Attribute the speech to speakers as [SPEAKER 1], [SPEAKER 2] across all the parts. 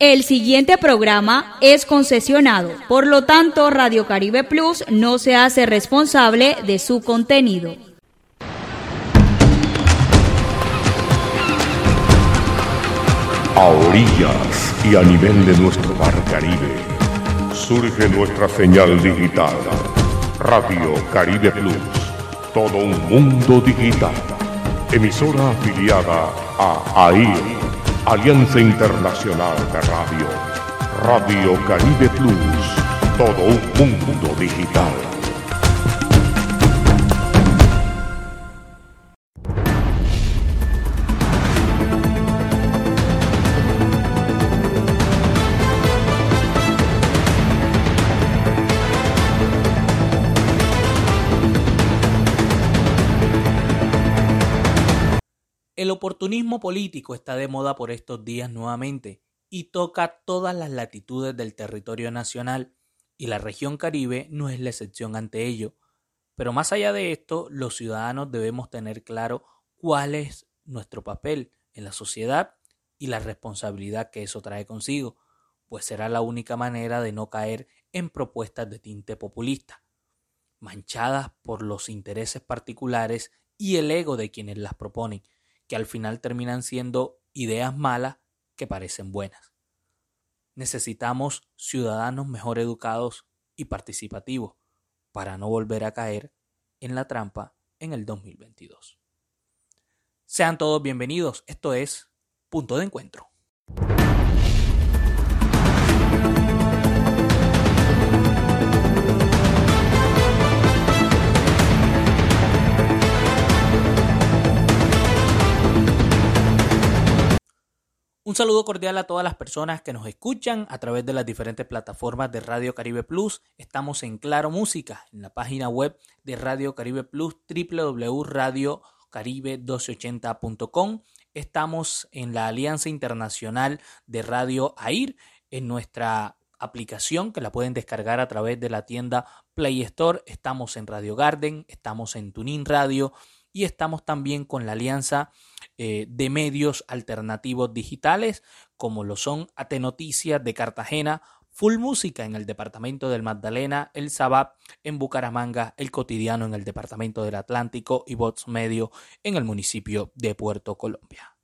[SPEAKER 1] El siguiente programa es concesionado, por lo tanto Radio Caribe Plus no se hace responsable de su contenido.
[SPEAKER 2] A orillas y a nivel de nuestro mar Caribe, surge nuestra señal digital, Radio Caribe Plus, todo un mundo digital, emisora afiliada a AIR Alianza Internacional de Radio. Radio Caribe Plus. Todo un mundo digital.
[SPEAKER 3] Oportunismo político está de moda por estos días nuevamente y toca todas las latitudes del territorio nacional y la región caribe no es la excepción ante ello. Pero más allá de esto, los ciudadanos debemos tener claro cuál es nuestro papel en la sociedad y la responsabilidad que eso trae consigo, pues será la única manera de no caer en propuestas de tinte populista, manchadas por los intereses particulares y el ego de quienes las proponen, que al final terminan siendo ideas malas que parecen buenas. Necesitamos ciudadanos mejor educados y participativos para no volver a caer en la trampa en el 2022. Sean todos bienvenidos, esto es Punto de Encuentro. Un saludo cordial a todas las personas que nos escuchan a través de las diferentes plataformas de Radio Caribe Plus. Estamos en Claro Música, en la página web de Radio Caribe Plus, www.radiocaribe1280.com. Estamos en la Alianza Internacional de Radio AIR, en nuestra aplicación que la pueden descargar a través de la tienda Play Store. Estamos en Radio Garden, estamos en Tunin Radio y estamos también con la Alianza eh, de medios alternativos digitales, como lo son AT Noticias de Cartagena, Full Música en el departamento del Magdalena, El Sabab en Bucaramanga, El Cotidiano en el departamento del Atlántico y Bots Medio en el municipio de Puerto Colombia.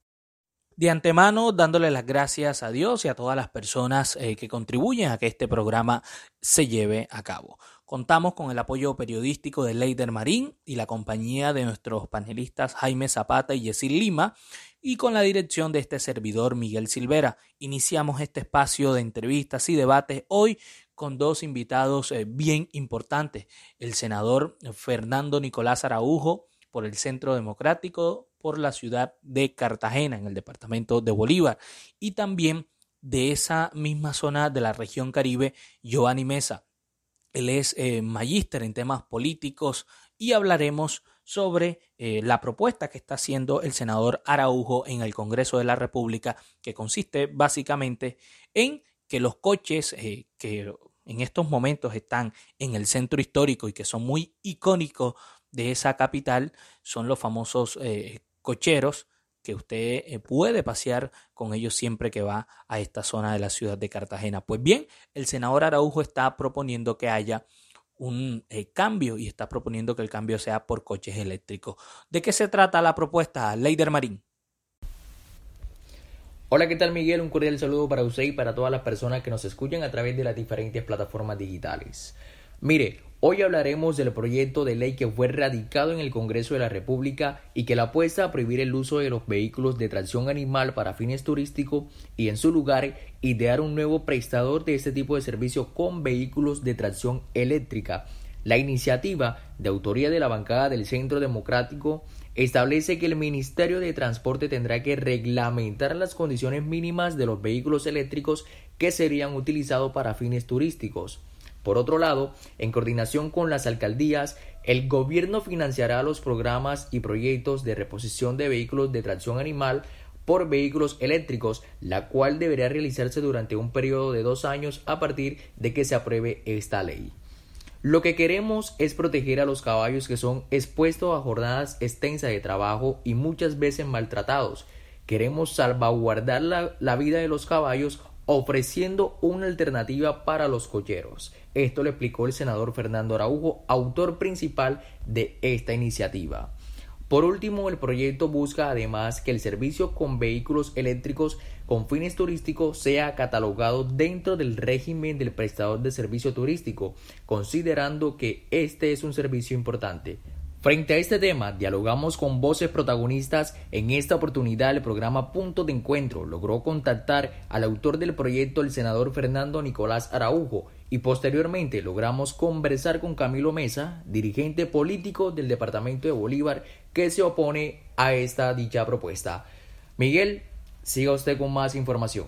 [SPEAKER 3] De antemano, dándole las gracias a Dios y a todas las personas eh, que contribuyen a que este programa se lleve a cabo. Contamos con el apoyo periodístico de Leider Marín y la compañía de nuestros panelistas Jaime Zapata y Yesil Lima y con la dirección de este servidor Miguel Silvera. Iniciamos este espacio de entrevistas y debates hoy con dos invitados eh, bien importantes. El senador Fernando Nicolás Araujo por el Centro Democrático por la ciudad de Cartagena, en el departamento de Bolívar, y también de esa misma zona de la región Caribe, Giovanni Mesa. Él es eh, magíster en temas políticos y hablaremos sobre eh, la propuesta que está haciendo el senador Araujo en el Congreso de la República, que consiste básicamente en que los coches eh, que en estos momentos están en el centro histórico y que son muy icónicos de esa capital son los famosos cocheros que usted eh, puede pasear con ellos siempre que va a esta zona de la ciudad de Cartagena. Pues bien, el senador Araujo está proponiendo que haya un eh, cambio y está proponiendo que el cambio sea por coches eléctricos. ¿De qué se trata la propuesta, Leider Marín?
[SPEAKER 4] Hola, ¿qué tal Miguel? Un cordial saludo para usted y para todas las personas que nos escuchan a través de las diferentes plataformas digitales. Mire, Hoy hablaremos del proyecto de ley que fue radicado en el Congreso de la República y que la apuesta a prohibir el uso de los vehículos de tracción animal para fines turísticos y en su lugar idear un nuevo prestador de este tipo de servicio con vehículos de tracción eléctrica. La iniciativa, de autoría de la bancada del Centro Democrático, establece que el Ministerio de Transporte tendrá que reglamentar las condiciones mínimas de los vehículos eléctricos que serían utilizados para fines turísticos. Por otro lado, en coordinación con las alcaldías, el gobierno financiará los programas y proyectos de reposición de vehículos de tracción animal por vehículos eléctricos, la cual deberá realizarse durante un periodo de dos años a partir de que se apruebe esta ley. Lo que queremos es proteger a los caballos que son expuestos a jornadas extensas de trabajo y muchas veces maltratados. Queremos salvaguardar la, la vida de los caballos ofreciendo una alternativa para los cocheros. Esto lo explicó el senador Fernando Araujo, autor principal de esta iniciativa. Por último, el proyecto busca además que el servicio con vehículos eléctricos con fines turísticos sea catalogado dentro del régimen del prestador de servicio turístico, considerando que este es un servicio importante. Frente a este tema, dialogamos con voces protagonistas. En esta oportunidad, el programa Punto de Encuentro logró contactar al autor del proyecto, el senador Fernando Nicolás Araujo, y posteriormente logramos conversar con Camilo Mesa, dirigente político del departamento de Bolívar, que se opone a esta dicha propuesta. Miguel, siga usted con más información.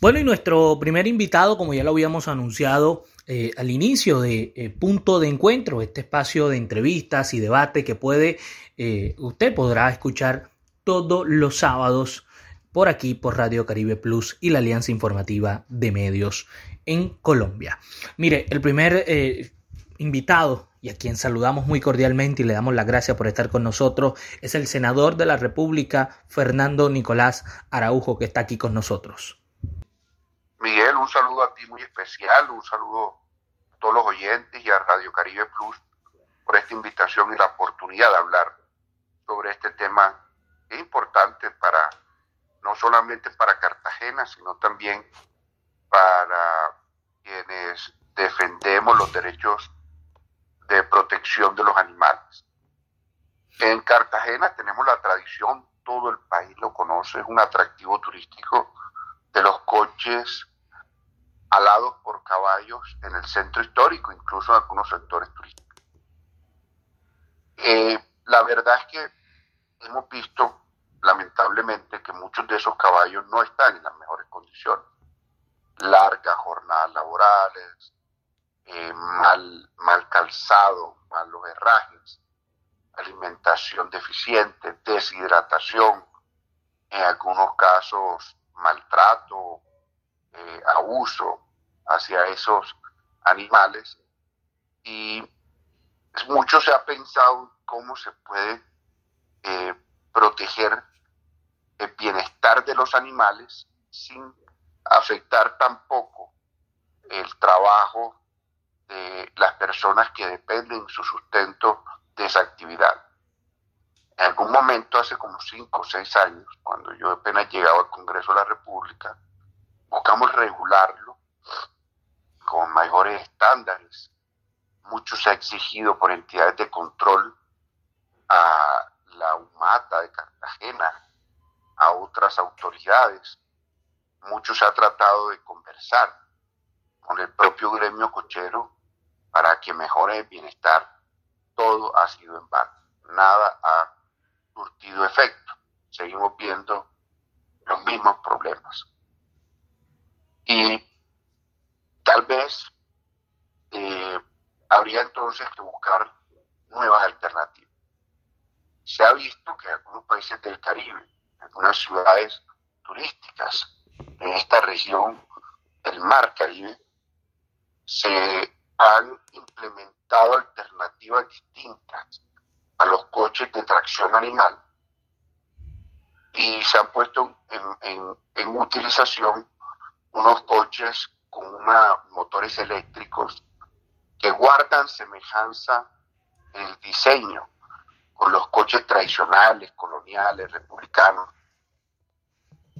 [SPEAKER 3] Bueno, y nuestro primer invitado, como ya lo habíamos anunciado eh, al inicio de eh, Punto de Encuentro, este espacio de entrevistas y debate que puede, eh, usted podrá escuchar todos los sábados por aquí, por Radio Caribe Plus y la Alianza Informativa de Medios en Colombia. Mire, el primer invitado y a quien saludamos muy cordialmente y le damos las gracias por estar con nosotros es el senador de la República, Fernando Nicolás Araujo, que está aquí con nosotros.
[SPEAKER 5] Miguel, un saludo a ti muy especial, un saludo a todos los oyentes y a Radio Caribe Plus por esta invitación y la oportunidad de hablar sobre este tema importante para no solamente para Cartagena, sino también para quienes defendemos los derechos de protección de los animales. En Cartagena tenemos la tradición, todo el país lo conoce, es un atractivo turístico de los coches alados por caballos en el centro histórico, incluso en algunos sectores turísticos. Eh, la verdad es que hemos visto, lamentablemente, que muchos de esos caballos no están en las mejores condiciones. Largas jornadas laborales, eh, mal, mal calzado, malos herrajes, alimentación deficiente, deshidratación, en algunos casos maltrato, eh, abuso hacia esos animales y mucho se ha pensado cómo se puede eh, proteger el bienestar de los animales sin afectar tampoco el trabajo de las personas que dependen su sustento de esa actividad. En algún momento, hace como cinco o seis años, cuando yo apenas llegaba al Congreso de la República, buscamos regularlo con mayores estándares. Mucho se ha exigido por entidades de control a la UMATA de Cartagena, a otras autoridades. Mucho se ha tratado de conversar con el propio gremio cochero para que mejore el bienestar. Todo ha sido en vano. Nada ha surtido efecto. Seguimos viendo los mismos problemas. Y tal vez eh, habría entonces que buscar nuevas alternativas. Se ha visto que algunos países del Caribe, algunas ciudades turísticas. En esta región del Mar Caribe, se han implementado alternativas distintas a los coches de tracción animal y se han puesto en, en utilización unos coches con motores eléctricos que guardan semejanza en el diseño con los coches tradicionales, coloniales, republicanos,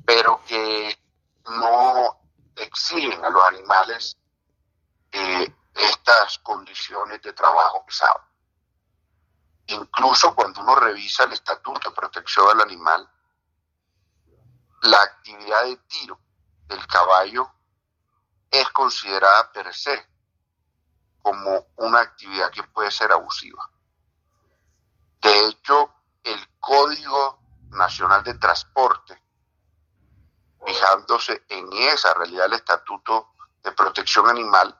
[SPEAKER 5] pero que no exigen a los animales eh, estas condiciones de trabajo pesado. Incluso cuando uno revisa el Estatuto de Protección del Animal, la actividad de tiro del caballo es considerada per se como una actividad que puede ser abusiva. De hecho, el Código Nacional de Transporte, fijándose en esa realidad del Estatuto de Protección Animal,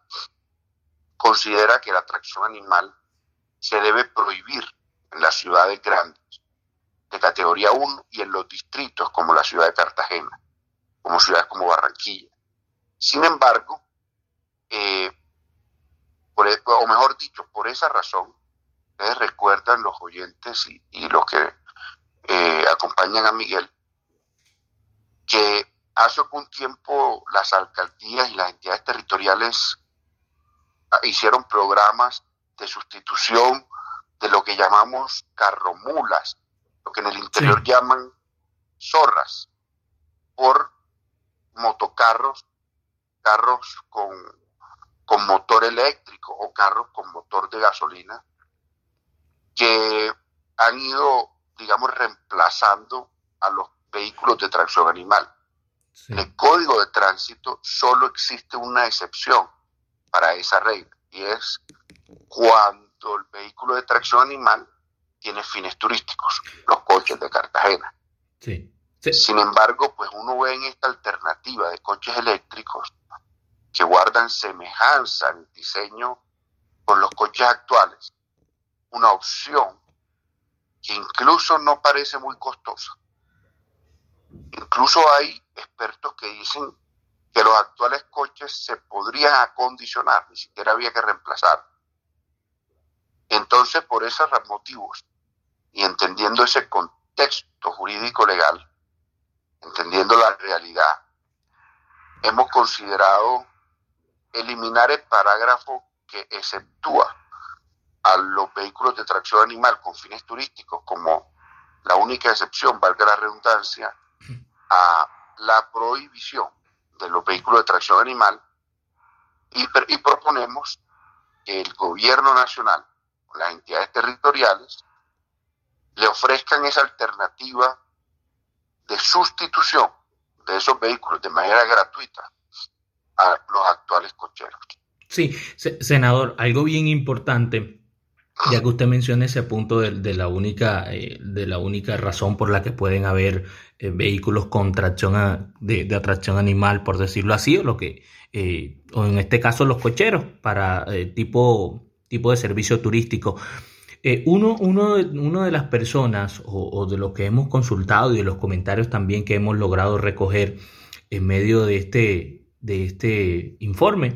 [SPEAKER 5] considera que la tracción animal se debe prohibir en las ciudades grandes de categoría 1 y en los distritos como la ciudad de Cartagena como ciudades como Barranquilla. Sin embargo, eh, e, o mejor dicho, por esa razón, ustedes recuerdan los oyentes y, los que eh, acompañan a Miguel, que hace algún tiempo las alcaldías y las entidades territoriales ah, hicieron programas de sustitución de lo que llamamos carromulas, lo que en el interior llaman zorras, por motocarros, carros con, con motor eléctrico o carros con motor de gasolina, que han ido, digamos, reemplazando a los vehículos de tracción animal. En el código de tránsito solo existe una excepción para esa regla y es cuando el vehículo de tracción animal tiene fines turísticos, los coches de Cartagena. Sin embargo, pues uno ve en esta alternativa de coches eléctricos que guardan semejanza en diseño con los coches actuales, una opción que incluso no parece muy costosa. Incluso hay expertos que dicen que los actuales coches se podrían acondicionar, ni siquiera había que reemplazar. Entonces, por esos motivos y entendiendo ese contexto jurídico legal, entendiendo la realidad, hemos considerado eliminar el parágrafo que exceptúa a los vehículos de tracción animal con fines turísticos como la única excepción, valga la redundancia, a la prohibición de los vehículos de tracción animal y, y proponemos que el gobierno nacional, las entidades territoriales, le ofrezcan esa alternativa de sustitución de esos vehículos de manera gratuita a los actuales cocheros.
[SPEAKER 3] Sí, senador, algo bien importante ya que usted menciona ese punto de, la única eh, de la única razón por la que pueden haber eh, vehículos con tracción de, atracción animal por decirlo así o lo que eh, o en este caso los cocheros para tipo tipo de servicio turístico. Uno, uno, uno, de las personas o, de los que hemos consultado y de los comentarios también que hemos logrado recoger en medio de este, de este informe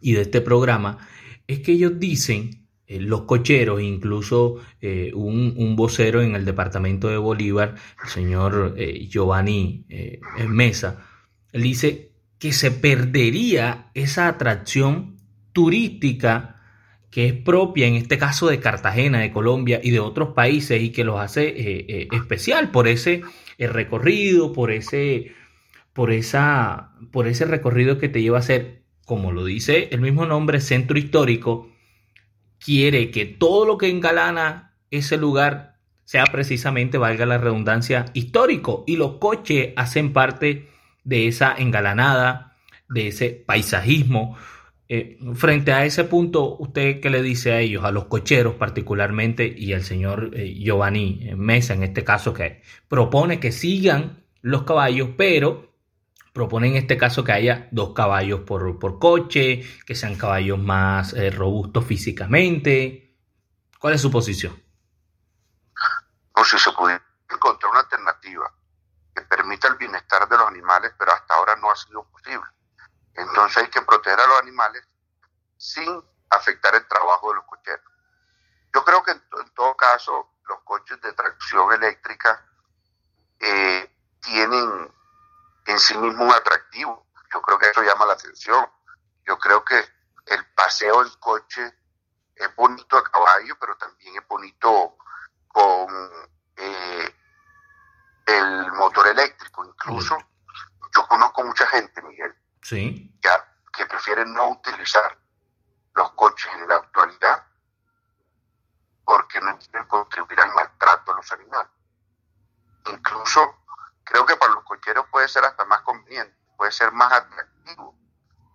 [SPEAKER 3] y de este programa es que ellos dicen eh, los cocheros, incluso eh, un, vocero en el departamento de Bolívar, el señor eh, Giovanni Mesa, él dice que se perdería esa atracción turística que es propia, en este caso de Cartagena, de Colombia y de otros países, y que los hace especial por ese recorrido, por ese, por, esa, por ese recorrido que te lleva a ser, como lo dice el mismo nombre, centro histórico, quiere que todo lo que engalana ese lugar sea precisamente, valga la redundancia, histórico. Y los coches hacen parte de esa engalanada, de ese paisajismo. Eh, frente a ese punto, ¿usted qué le dice a ellos, a los cocheros particularmente y al señor eh, Giovanni Mesa en este caso, que propone que sigan los caballos, pero Propone en este caso que haya dos caballos por, coche, que sean caballos más eh, robustos físicamente. ¿Cuál es su posición?
[SPEAKER 5] No, si se pudiera encontrar una alternativa que permita el bienestar de los animales, pero hasta ahora no ha sido posible. Entonces hay que proteger a los animales sin afectar el trabajo de los cocheros. Yo creo que en, todo caso los coches de tracción eléctrica eh, tienen en sí mismo un atractivo. Yo creo que eso llama la atención. Yo creo que el paseo en coche es bonito a caballo, pero también es bonito con eh, el motor eléctrico. Incluso yo conozco mucha gente, Miguel,
[SPEAKER 3] sí.
[SPEAKER 5] ya, que prefiere no utilizar los coches en la actualidad porque no quieren contribuir al maltrato a los animales. Incluso creo que para los cocheros puede ser hasta más conveniente, puede ser más atractivo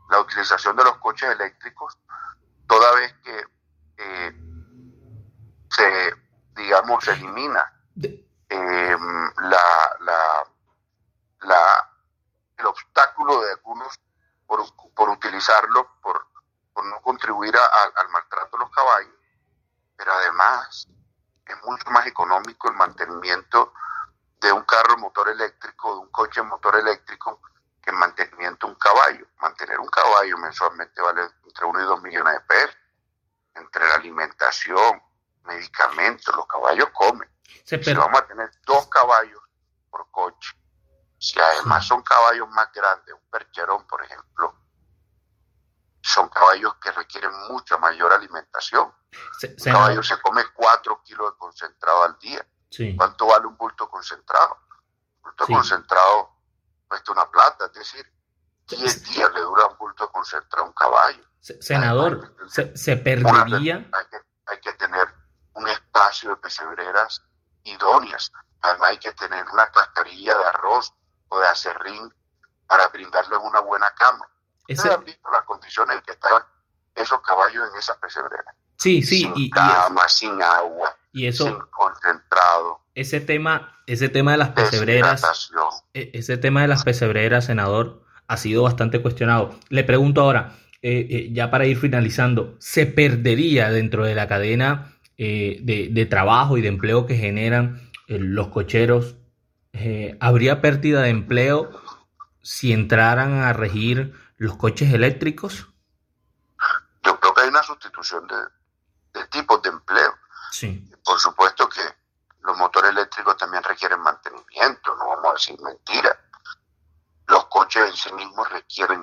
[SPEAKER 5] la utilización de los coches eléctricos, toda vez que eh, se, digamos, se elimina em, la, la, el obstáculo de algunos por, por utilizarlo, por, por no contribuir al maltrato de los caballos, pero además es mucho más económico el mantenimiento de un carro motor eléctrico, de un coche motor eléctrico, que mantenimiento un caballo. Mantener un caballo mensualmente vale entre 1 y 2 millones de pesos. Entre la alimentación, medicamentos, los caballos comen. si vamos a tener dos caballos por coche, Si además son caballos más grandes, un percherón, por ejemplo, son caballos que requieren mucha mayor alimentación. un caballo se come 4 kilos de concentrado al día. ¿Cuánto vale un bulto concentrado? Un bulto concentrado cuesta una plata, es decir, 10 días le dura un bulto concentrado a un caballo.
[SPEAKER 3] Senador, se, perdería.
[SPEAKER 5] hay, que, hay que tener un espacio de pesebreras idóneas. Además hay que tener una cascarilla de arroz o de acerrín para brindarles una buena cama. Ustedes han visto las condiciones en que estaban esos caballos en esa pesebrera.
[SPEAKER 3] Sí, sí.
[SPEAKER 5] Sin y, cama, sin agua,
[SPEAKER 3] y eso,
[SPEAKER 5] concentrado.
[SPEAKER 3] Ese tema, ese tema de las pesebreras, e, ese tema de las pesebreras, senador, ha sido bastante cuestionado. Le pregunto ahora, eh, eh, ya para ir finalizando, ¿se perdería dentro de la cadena eh, de, trabajo y de empleo que generan los cocheros? ¿Habría pérdida de empleo si entraran a regir los coches eléctricos?
[SPEAKER 5] Yo creo que hay una sustitución de, de tipos de empleo.
[SPEAKER 3] Sí.
[SPEAKER 5] Por supuesto que los motores eléctricos también requieren mantenimiento, no vamos a decir mentira. Los coches en sí mismos requieren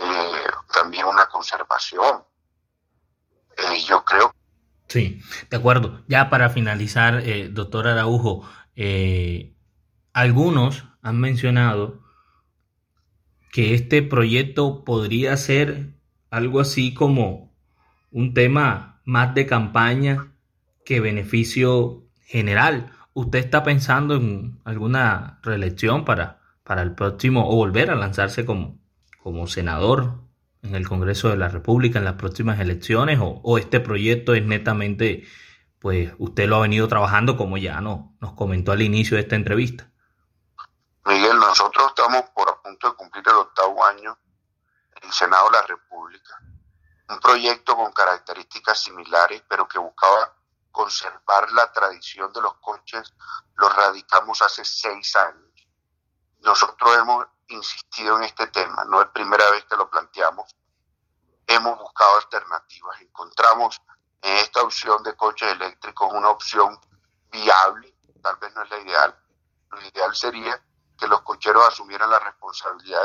[SPEAKER 5] eh, también una conservación. Eh, yo creo.
[SPEAKER 3] Sí, de acuerdo. Ya para finalizar, eh, doctor Araujo, algunos han mencionado que este proyecto podría ser algo así como un tema más de campaña que beneficio general. ¿Usted está pensando en alguna reelección para, para el próximo o volver a lanzarse como, como senador en el Congreso de la República en las próximas elecciones o, este proyecto es netamente, pues usted lo ha venido trabajando como ya no, nos comentó al inicio de esta entrevista?
[SPEAKER 5] Miguel, nosotros estamos por a punto de cumplir el octavo año en el Senado de la República. Un proyecto con características similares, pero que buscaba conservar la tradición de los coches, lo radicamos hace seis años. Nosotros hemos insistido en este tema, no es primera vez que lo planteamos. Hemos buscado alternativas, encontramos en esta opción de coches eléctricos una opción viable, tal vez no es la ideal. Lo ideal sería que los cocheros asumieran la responsabilidad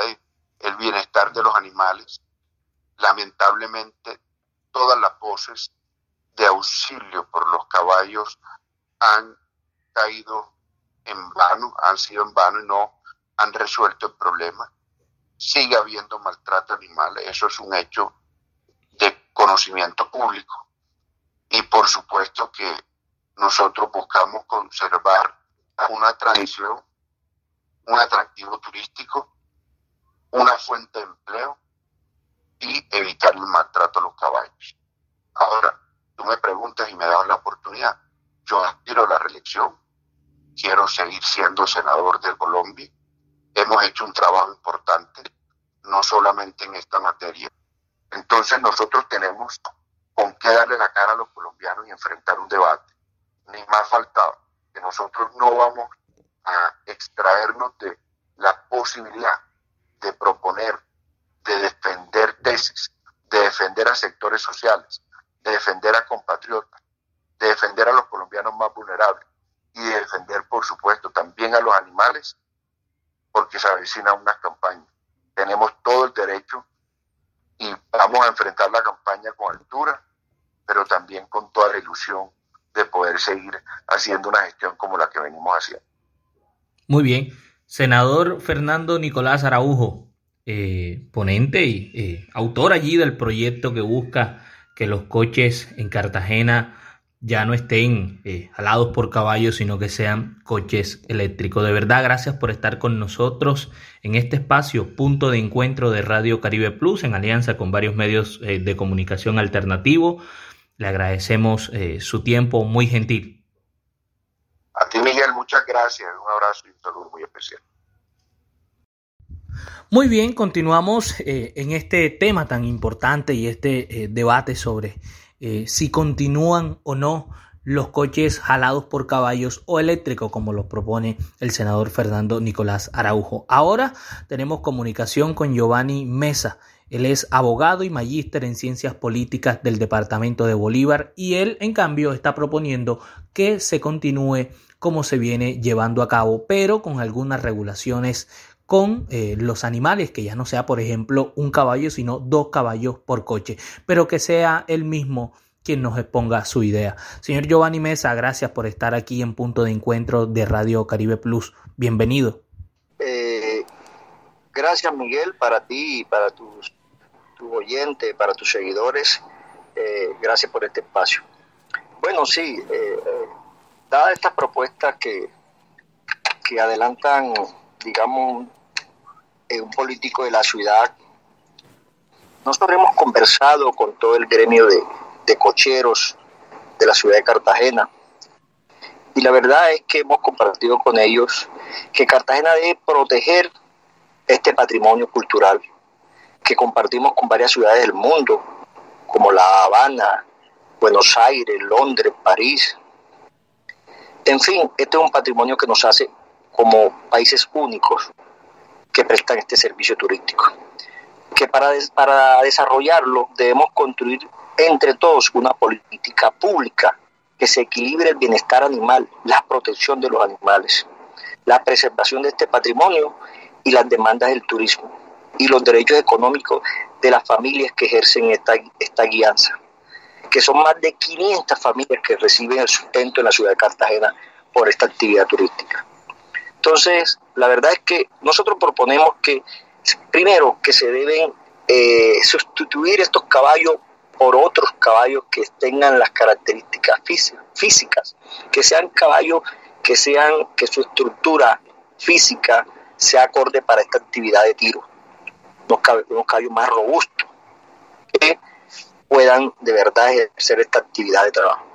[SPEAKER 5] del bienestar de los animales. Lamentablemente, todas las voces de auxilio por los caballos han caído en vano, han sido en vano y no han resuelto el problema. Sigue habiendo maltrato animal, eso es un hecho de conocimiento público. Y por supuesto que nosotros buscamos conservar una tradición un atractivo turístico, una fuente de empleo y evitar el maltrato a los caballos. Ahora, me preguntas y me das la oportunidad. Yo aspiro a la reelección, quiero seguir siendo senador de Colombia. Hemos hecho un trabajo importante, no solamente en esta materia. Entonces nosotros tenemos con qué darle la cara a los colombianos y enfrentar un debate. Ni más faltaba que nosotros no vamos a extraernos de la posibilidad de proponer, de defender tesis, de defender a sectores sociales, de defender a compatriotas, de defender a los colombianos más vulnerables y de defender, por supuesto, también a los animales, porque se avecina una campaña. Tenemos todo el derecho y vamos a enfrentar la campaña con altura, pero también con toda la ilusión de poder seguir haciendo una gestión como la que venimos haciendo.
[SPEAKER 3] Muy bien. Senador Fernando Nicolás Araujo, eh, ponente y eh, autor allí del proyecto que busca que los coches en Cartagena ya no estén eh, alados por caballos, sino que sean coches eléctricos. De verdad, gracias por estar con nosotros en este espacio, punto de encuentro de Radio Caribe Plus, en alianza con varios medios de comunicación alternativo. Le agradecemos su tiempo muy gentil.
[SPEAKER 5] A ti, Miguel, muchas gracias. Un abrazo y un saludo muy especial.
[SPEAKER 3] Muy bien, continuamos eh, en este tema tan importante y este eh, debate sobre eh, si continúan o no los coches jalados por caballos o eléctricos, como lo propone el senador Fernando Nicolás Araujo. Ahora tenemos comunicación con Giovanni Mesa. Él es abogado y magíster en ciencias políticas del departamento de Bolívar y él, en cambio, está proponiendo que se continúe como se viene llevando a cabo, pero con algunas regulaciones con eh, los animales, que ya no sea, por ejemplo, un caballo, sino dos caballos por coche, pero que sea el mismo quien nos exponga su idea. Señor Giovanni Mesa, gracias por estar aquí en Punto de Encuentro de Radio Caribe Plus. Bienvenido.
[SPEAKER 6] Eh, gracias Miguel, para ti y para tus, tu oyentes, para tus seguidores. Eh, gracias por este espacio. Bueno, sí, eh, dadas estas propuestas que, que adelantan, digamos, un político de la ciudad, nosotros hemos conversado con todo el gremio de, de cocheros de la ciudad de Cartagena. Y la verdad es que hemos compartido con ellos que Cartagena debe proteger este patrimonio cultural que compartimos con varias ciudades del mundo, como La Habana, Buenos Aires, Londres, París. En fin, este es un patrimonio que nos hace como países únicos que prestan este servicio turístico. Que para, para desarrollarlo debemos construir entre todos una política pública que se equilibre el bienestar animal, la protección de los animales, la preservación de este patrimonio y las demandas del turismo y los derechos económicos de las familias que ejercen esta, esta guianza, que son más de 500 familias que reciben el sustento en la ciudad de Cartagena por esta actividad turística. Entonces, la verdad es que nosotros proponemos que, primero, que se deben eh, sustituir estos caballos por otros caballos que tengan las características físicas, que sean caballos que sean que su estructura física sea acorde para esta actividad de tiro, unos caballos, más robustos que puedan de verdad ejercer esta actividad de trabajo.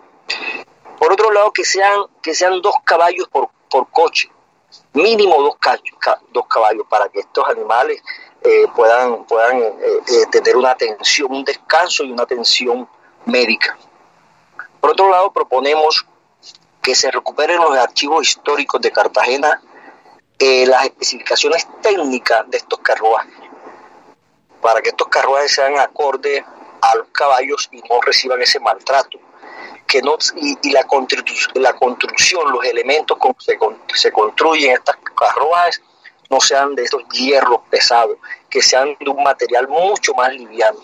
[SPEAKER 6] Por otro lado, que sean, que sean dos caballos por, por coche, mínimo dos, dos caballos, para que estos animales eh, puedan, puedan eh, eh, tener una atención, un descanso y una atención médica. Por otro lado, proponemos que se recuperen los archivos históricos de Cartagena las especificaciones técnicas de estos carruajes, para que estos carruajes sean acordes a los caballos y no reciban ese maltrato. Que no, y, la, la construcción, los elementos con se, se construyen estas carruajes no sean de estos hierros pesados, que sean de un material mucho más liviano,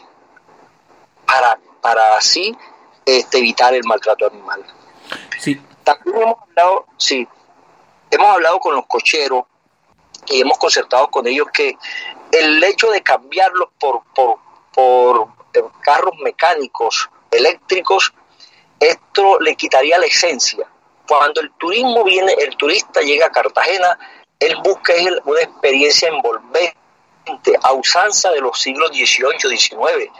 [SPEAKER 6] para, para así este, evitar el maltrato animal. Sí. También hemos hablado, sí, hemos hablado con los cocheros y hemos concertado con ellos que el hecho de cambiarlos por, por, por eh, carros mecánicos, eléctricos, esto le quitaría la esencia. Cuando el turismo viene, el turista llega a Cartagena, él busca una experiencia envolvente, a usanza de los siglos XVIII, XIX,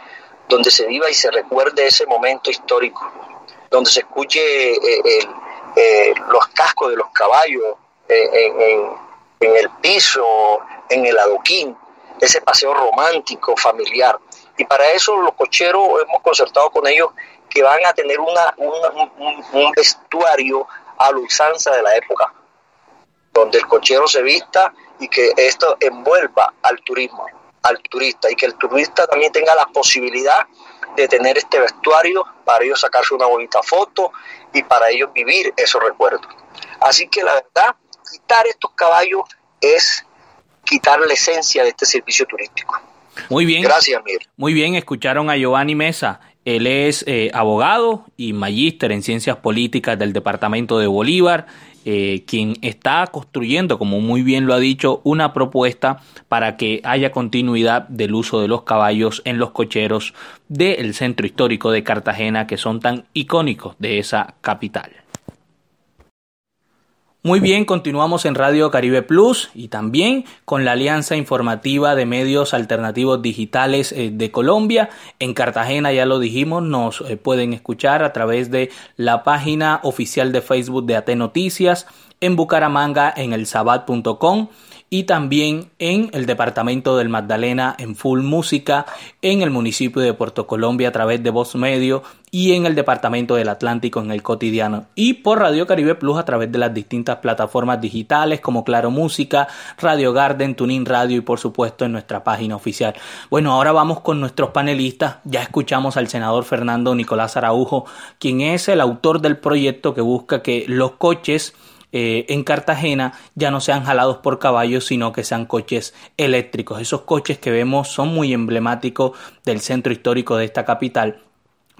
[SPEAKER 6] donde se viva y se recuerde ese momento histórico, donde se escuche eh, eh, los cascos de los caballos eh, en, el piso, en el adoquín, ese paseo romántico, familiar. Y para eso los cocheros hemos concertado con ellos que van a tener una, un, un vestuario a la usanza de la época donde el cochero se vista y que esto envuelva al turismo, al turista, y que el turista también tenga la posibilidad de tener este vestuario para ellos sacarse una bonita foto y para ellos vivir esos recuerdos. Así que la verdad, quitar estos caballos es quitar la esencia de este servicio turístico.
[SPEAKER 3] Muy bien. Gracias, Mir. Muy bien, escucharon a Giovanni Mesa. Él es eh, abogado y magíster en ciencias políticas del departamento de Bolívar eh, quien está construyendo, como muy bien lo ha dicho, una propuesta para que haya continuidad del uso de los caballos en los cocheros del centro histórico de Cartagena, que son tan icónicos de esa capital. Muy bien, continuamos en Radio Caribe Plus y también con la Alianza Informativa de Medios Alternativos Digitales eh, de Colombia. En Cartagena, ya lo dijimos, nos eh, pueden escuchar a través de la página oficial de Facebook de AT Noticias, en Bucaramanga en el sabat.com y también en el departamento del Magdalena en Full Música, en el municipio de Puerto Colombia a través de Voz Medio y en el departamento del Atlántico en el cotidiano y por Radio Caribe Plus a través de las distintas plataformas digitales como Claro Música, Radio Garden, Tuning Radio y por supuesto en nuestra página oficial. Bueno, ahora vamos con nuestros panelistas. Ya escuchamos al senador Fernando Nicolás Araujo, quien es el autor del proyecto que busca que los coches eh, en Cartagena ya no sean jalados por caballos, sino que sean coches eléctricos. Esos coches que vemos son muy emblemáticos del centro histórico de esta capital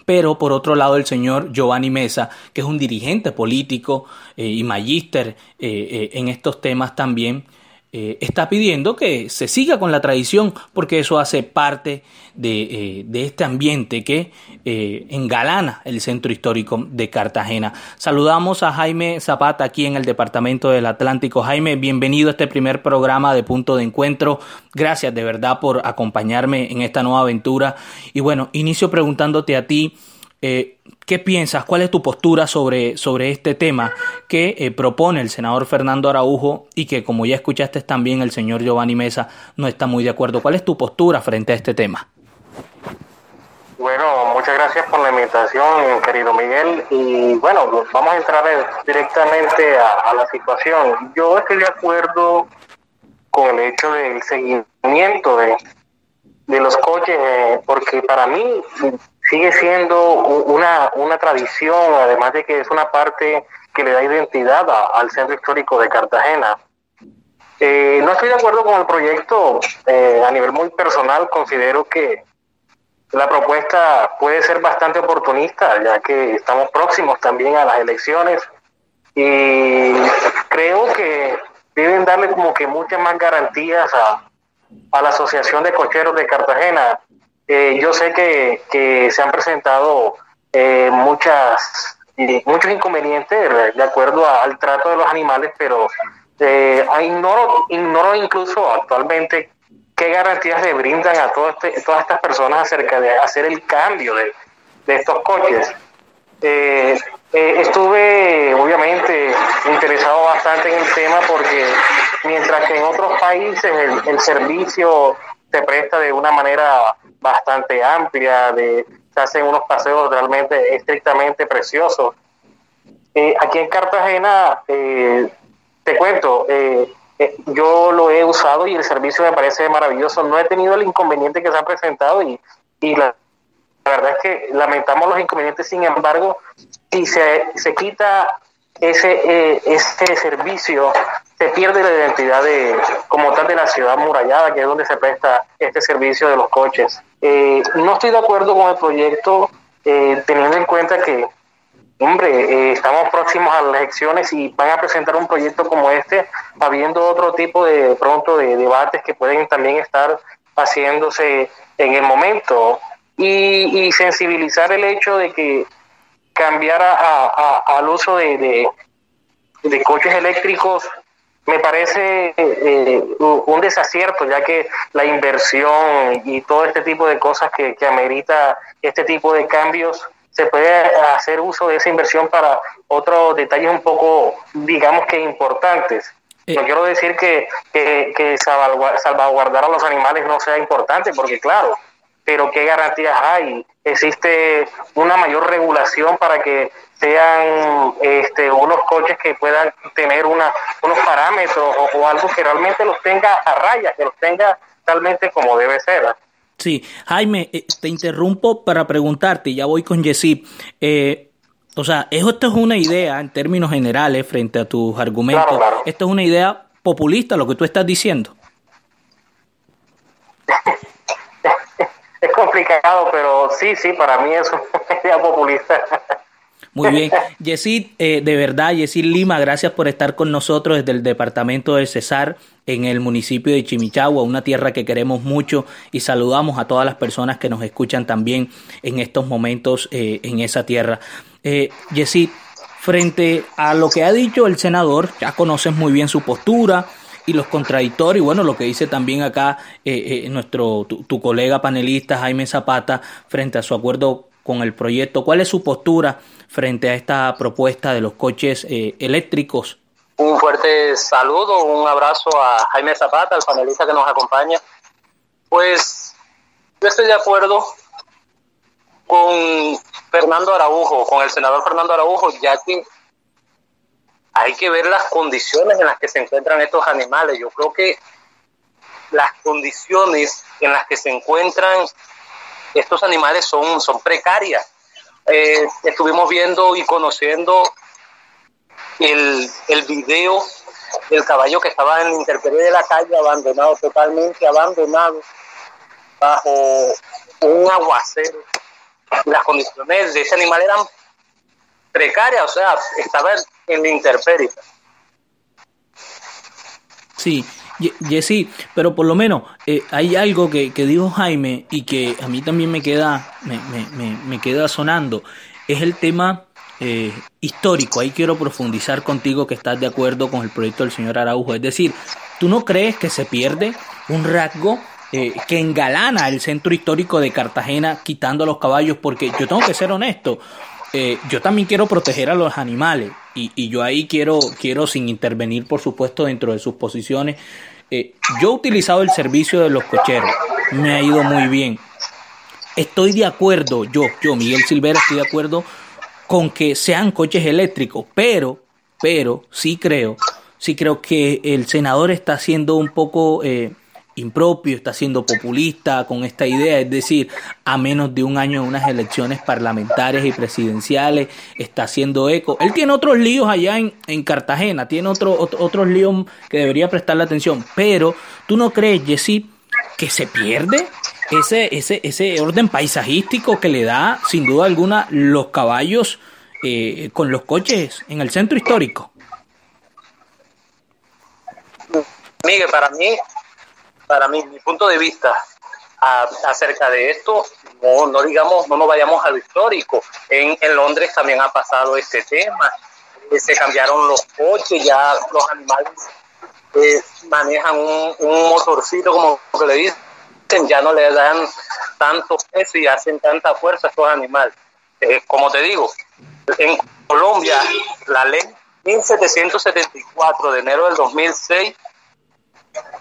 [SPEAKER 3] pero por otro lado el señor Giovanni Mesa, que es un dirigente político eh, y magíster eh, en estos temas también, eh, está pidiendo que se siga con la tradición porque eso hace parte de, eh, este ambiente que eh, engalana el centro histórico de Cartagena. Saludamos a Jaime Zapata aquí en el Departamento del Atlántico. Jaime, bienvenido a este primer programa de Punto de Encuentro. Gracias de verdad por acompañarme en esta nueva aventura. Y bueno, inicio preguntándote a ti. Eh, ¿Qué piensas? ¿Cuál es tu postura sobre, sobre este tema que eh, propone el senador Fernando Araujo y que, como ya escuchaste también, el señor Giovanni Mesa no está muy de acuerdo? ¿Cuál es tu postura frente a este tema?
[SPEAKER 7] Bueno, muchas gracias por la invitación, querido Miguel. Y bueno, vamos a entrar directamente a, la situación. Yo estoy de acuerdo con el hecho del seguimiento de, de los coches, eh, porque para mí sigue siendo una, una tradición, además de que es una parte que le da identidad al centro histórico de Cartagena. Eh, no estoy de acuerdo con el proyecto eh, a nivel muy personal, considero que la propuesta puede ser bastante oportunista, ya que estamos próximos también a las elecciones y creo que deben darle como que muchas más garantías a, a la Asociación de Cocheros de Cartagena, eh, yo sé que, se han presentado eh, muchas muchos inconvenientes de acuerdo al trato de los animales, pero eh, ignoro, ignoro incluso actualmente qué garantías le brindan a este, todas estas personas acerca de hacer el cambio de, estos coches. estuve obviamente interesado bastante en el tema porque mientras que en otros países el, el servicio se presta de una manera bastante amplia, de, se hacen unos paseos realmente estrictamente preciosos. Eh, aquí en Cartagena, eh, te cuento, eh, yo lo he usado y el servicio me parece maravilloso. No he tenido el inconveniente que se ha presentado y, y la, verdad es que lamentamos los inconvenientes, sin embargo, si se, se quita ese, ese servicio se pierde la identidad de como tal de la ciudad murallada, que es donde se presta este servicio de los coches. Eh, no estoy de acuerdo con el proyecto, eh, teniendo en cuenta que, hombre, eh, estamos próximos a las elecciones y van a presentar un proyecto como este, habiendo otro tipo de pronto de debates que pueden también estar haciéndose en el momento y, sensibilizar el hecho de que cambiar al uso de, de coches eléctricos me parece eh, un desacierto, ya que la inversión y todo este tipo de cosas que, que amerita este tipo de cambios, se puede hacer uso de esa inversión para otros detalles un poco, digamos que importantes. No eh. quiero decir que, que, que salvaguardar a los animales no sea importante, porque claro, pero ¿qué garantías hay? ¿Existe una mayor regulación para que sean este, unos coches que puedan tener una, unos parámetros o, algo que realmente los tenga a raya, que los tenga realmente como debe ser?
[SPEAKER 3] Sí, Jaime, eh, te interrumpo para preguntarte, ya voy con Jessy. Eh, o sea, esto es una idea en términos generales frente a tus argumentos. Esto es una idea populista, lo que tú estás diciendo.
[SPEAKER 7] es complicado, pero sí, sí, para mí es una idea populista.
[SPEAKER 3] Muy bien. Yesid, eh, de verdad, Yesid Lima, gracias por estar con nosotros desde el departamento de Cesar en el municipio de Chimichagua, una tierra que queremos mucho y saludamos a todas las personas que nos escuchan también en estos momentos eh, en esa tierra. Eh, Yesid, frente a lo que ha dicho el senador, ya conoces muy bien su postura, y los contradictorios, bueno, lo que dice también acá eh, eh, nuestro tu, colega panelista Jaime Zapata frente a su acuerdo con el proyecto. ¿Cuál es su postura frente a esta propuesta de los coches eh, eléctricos
[SPEAKER 7] Un fuerte saludo, un abrazo a Jaime Zapata, el panelista que nos acompaña. Pues yo estoy de acuerdo con Fernando Araujo, con el senador Fernando Araujo, ya que hay que ver las condiciones en las que se encuentran estos animales. Yo creo que las condiciones en las que se encuentran estos animales son, precarias. Eh, estuvimos viendo y conociendo el, el video del caballo que estaba en la intemperie de la calle, abandonado, totalmente abandonado, bajo un aguacero. Las condiciones de ese animal eran precarias, o sea, estaba en la intemperie.
[SPEAKER 3] Sí, Jessy, pero por lo menos eh, hay algo que, dijo Jaime y que a mí también me queda, me, me, me queda sonando, es el tema eh, histórico. Ahí quiero profundizar contigo que estás de acuerdo con el proyecto del señor Araujo. Es decir, ¿tú no crees que se pierde un rasgo eh, que engalana el centro histórico de Cartagena quitando los caballos? Porque yo tengo que ser honesto. Eh, yo también quiero proteger a los animales y, y, yo ahí quiero, quiero sin intervenir, por supuesto, dentro de sus posiciones. yo he utilizado el servicio de los cocheros, me ha ido muy bien. Estoy de acuerdo, yo, yo, Miguel Silvera, estoy de acuerdo con que sean coches eléctricos, pero, pero sí creo, sí creo que el senador está siendo un poco eh, impropio, está siendo populista con esta idea, es decir, a menos de un año de unas elecciones parlamentarias y presidenciales, está haciendo eco. Él tiene otros líos allá en, en Cartagena, tiene otro, otros líos que debería prestarle atención, pero tú no crees, Jessy, que se pierde ese, ese, ese orden paisajístico que le da, sin duda alguna, los caballos eh, con los coches en el centro histórico.
[SPEAKER 7] Miguel, para mí, para mí, mi punto de vista acerca de esto, no, no digamos, no nos vayamos a lo histórico. En, en Londres también ha pasado este tema. Eh, se cambiaron los coches, ya los animales eh, manejan un, un motorcito, como que le dicen ya no le dan tanto peso y hacen tanta fuerza a estos animales. Eh, como te digo, en Colombia la ley 1774 de enero del 2006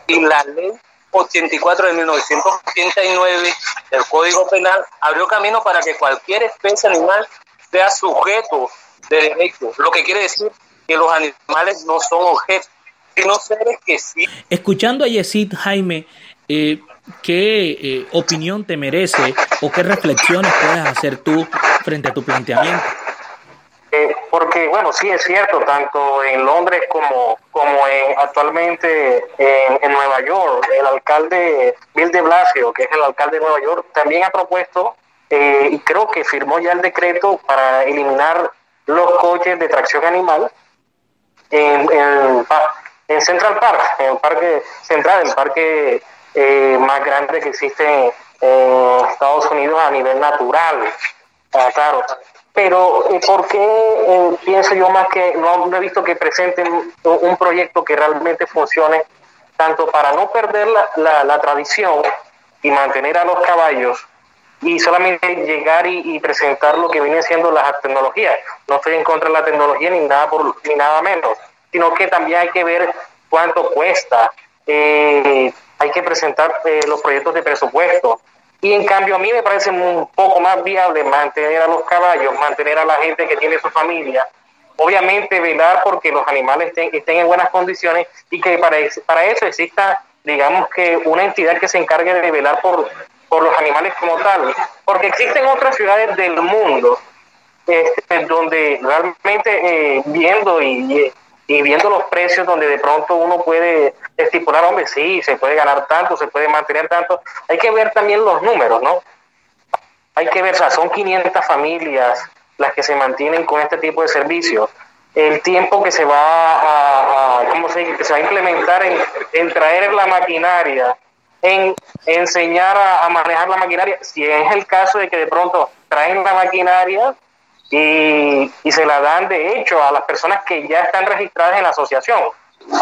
[SPEAKER 7] y la ley 84 de 1989 del Código Penal abrió camino para que cualquier especie animal sea sujeto de derechos, lo que quiere decir que los animales no son objetos, sino seres que sí.
[SPEAKER 3] Escuchando a Yesid Jaime, eh, ¿qué eh, opinión te merece o qué reflexiones puedes hacer tú frente a tu planteamiento?
[SPEAKER 7] Eh, porque, bueno, sí es cierto, tanto en Londres como, como en, actualmente en, Nueva York, el alcalde Bill de Blasio, que es el alcalde de Nueva York, también ha propuesto eh, y creo que firmó ya el decreto para eliminar los coches de tracción animal en, en, en Central Park, en el parque central, en el parque eh, más grande que existe en Estados Unidos a nivel natural. Ah, claro. Pero eh, ¿por qué eh, pienso yo más que no, he visto que presenten un, proyecto que realmente funcione tanto para no perder la, la, tradición y mantener a los caballos y solamente llegar y, presentar lo que viene siendo las tecnologías. No estoy en contra de la tecnología ni nada por, ni nada menos, sino que también hay que ver cuánto cuesta, eh, hay que presentar eh, los proyectos de presupuesto. Y en cambio a mí me parece un poco más viable mantener a los caballos, mantener a la gente que tiene su familia, obviamente velar porque los animales estén, en buenas condiciones y que para, para eso exista, digamos que una entidad que se encargue de velar por, por los animales como tal. Porque existen otras ciudades del mundo este, donde realmente eh, viendo y, y viendo los precios donde de pronto uno puede estipular, hombre, sí, se puede ganar tanto, se puede mantener tanto, hay que ver también los números, ¿no? Hay que ver, son 500 familias las que se mantienen con este tipo de servicios. El tiempo que se va a, ¿cómo se, que se va a implementar en, en traer la maquinaria, en enseñar a, a manejar la maquinaria, si es el caso de que de pronto traen la maquinaria, y, y, se la dan de hecho a las personas que ya están registradas en la asociación.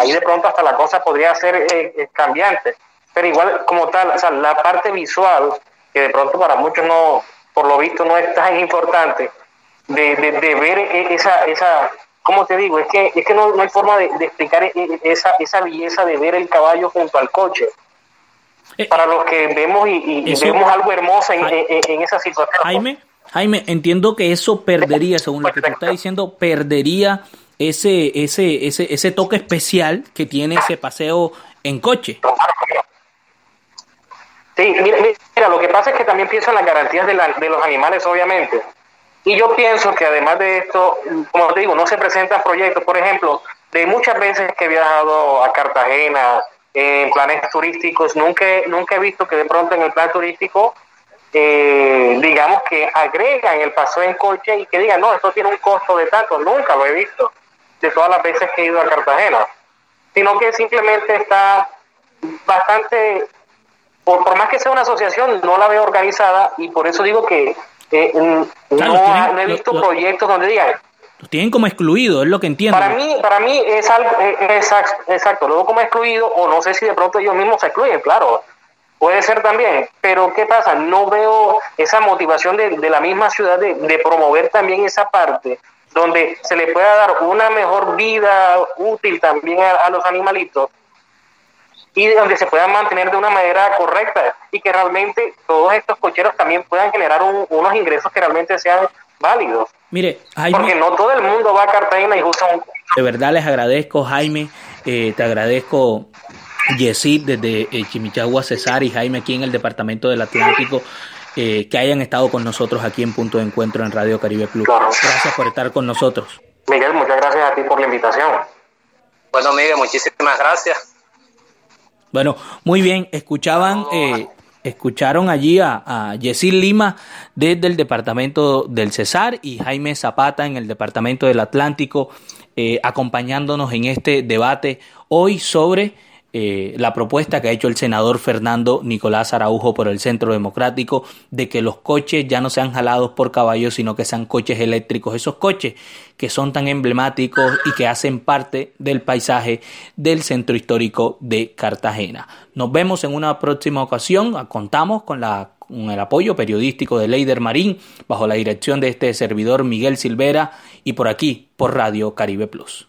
[SPEAKER 7] Ahí de pronto hasta la cosa podría ser eh, eh, cambiante, pero igual como tal, o sea, la parte visual, que de pronto para muchos no, por lo visto no es tan importante, de, de, ver e, esa, esa, ¿cómo te digo? Es que, es que no, hay forma de, explicar e, e, esa, esa belleza de ver el caballo junto al coche. Eh, Para los que vemos y, vemos algo hermoso en, en, esa situación.
[SPEAKER 3] Jaime, Jaime, entiendo que eso perdería, según lo que tú estás diciendo, perdería ese, ese, ese, ese toque especial que tiene ese paseo en coche.
[SPEAKER 7] Sí, mira, lo que pasa es que también pienso en las garantías de, de los animales, obviamente. Y yo pienso que además de esto, como te digo, no se presentan proyectos, por ejemplo, de muchas veces que he viajado a Cartagena en planes turísticos, nunca, nunca he visto que de pronto en el plan turístico, eh, digamos que agregan el paseo en coche y que digan, no, esto tiene un costo de tanto, nunca lo he visto, de todas las veces que he ido a Cartagena, sino que simplemente está bastante, por, por más que sea una asociación, no la veo organizada y por eso digo que eh, no, he visto proyectos donde digan.
[SPEAKER 3] Los tienen como excluido, es lo que entiendo.
[SPEAKER 7] Para mí, para mí es algo, eh, exacto, exacto, luego como excluido, o no sé si de pronto ellos mismos se excluyen, claro, puede ser también, pero ¿qué pasa? No veo esa motivación de, de la misma ciudad de, de, promover también esa parte, donde se le pueda dar una mejor vida útil también a los animalitos, y donde se puedan mantener de una manera correcta y que realmente todos estos cocheros también puedan generar unos ingresos que realmente sean válidos.
[SPEAKER 3] Mire,
[SPEAKER 7] Jaime, porque no todo el mundo va a Cartagena y usa un...
[SPEAKER 3] De verdad les agradezco, Jaime, eh, te agradezco, Yesid, desde eh, Chimichagua, César y Jaime aquí en el Departamento del Atlántico. Eh, que hayan estado con nosotros aquí en Punto de Encuentro en Radio Caribe Plus. Gracias por estar con nosotros.
[SPEAKER 7] Miguel, muchas gracias a ti por la invitación.
[SPEAKER 8] Bueno, Miguel, muchísimas gracias.
[SPEAKER 3] Bueno, muy bien, escuchaban, eh, escucharon allí a, a Yesil Lima desde el departamento del Cesar y Jaime Zapata en el departamento del Atlántico, eh, acompañándonos en este debate hoy sobre eh, la propuesta que ha hecho el senador Fernando Nicolás Araujo por el Centro Democrático de que los coches ya no sean jalados por caballos, sino que sean coches eléctricos. Esos coches que son tan emblemáticos y que hacen parte del paisaje del centro histórico de Cartagena. Nos vemos en una próxima ocasión. Contamos con con el apoyo periodístico de Leider Marín, bajo la dirección de este servidor Miguel Silvera y por aquí, por Radio Caribe Plus.